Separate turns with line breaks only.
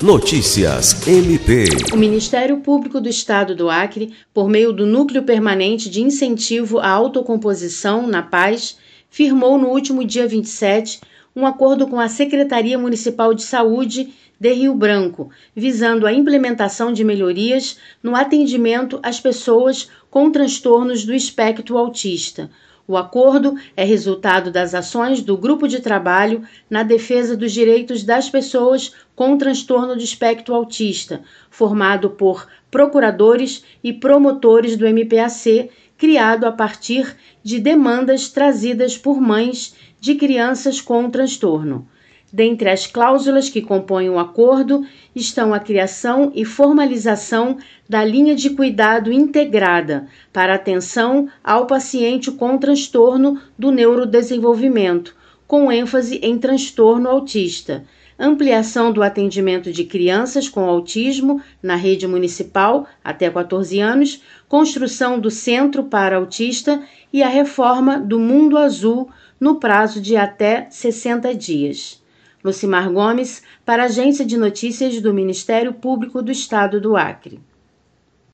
Notícias MP.
O Ministério Público do Estado do Acre, por meio do Núcleo Permanente de Incentivo à Autocomposição na Paz, firmou no último dia 27 um acordo com a Secretaria Municipal de Saúde de Rio Branco, visando a implementação de melhorias no atendimento às pessoas com transtornos do espectro autista. O acordo é resultado das ações do Grupo de Trabalho na Defesa dos Direitos das Pessoas com Transtorno do Espectro Autista, formado por procuradores e promotores do MPAC, criado a partir de demandas trazidas por mães de crianças com transtorno. Dentre as cláusulas que compõem o acordo estão a criação e formalização da linha de cuidado integrada para atenção ao paciente com transtorno do neurodesenvolvimento, com ênfase em transtorno autista, ampliação do atendimento de crianças com autismo na rede municipal até 14 anos, construção do Centro para Autista e a reforma do Mundo Azul no prazo de até 60 dias. Lucimar Gomes, para a Agência de Notícias do Ministério Público do Estado do Acre.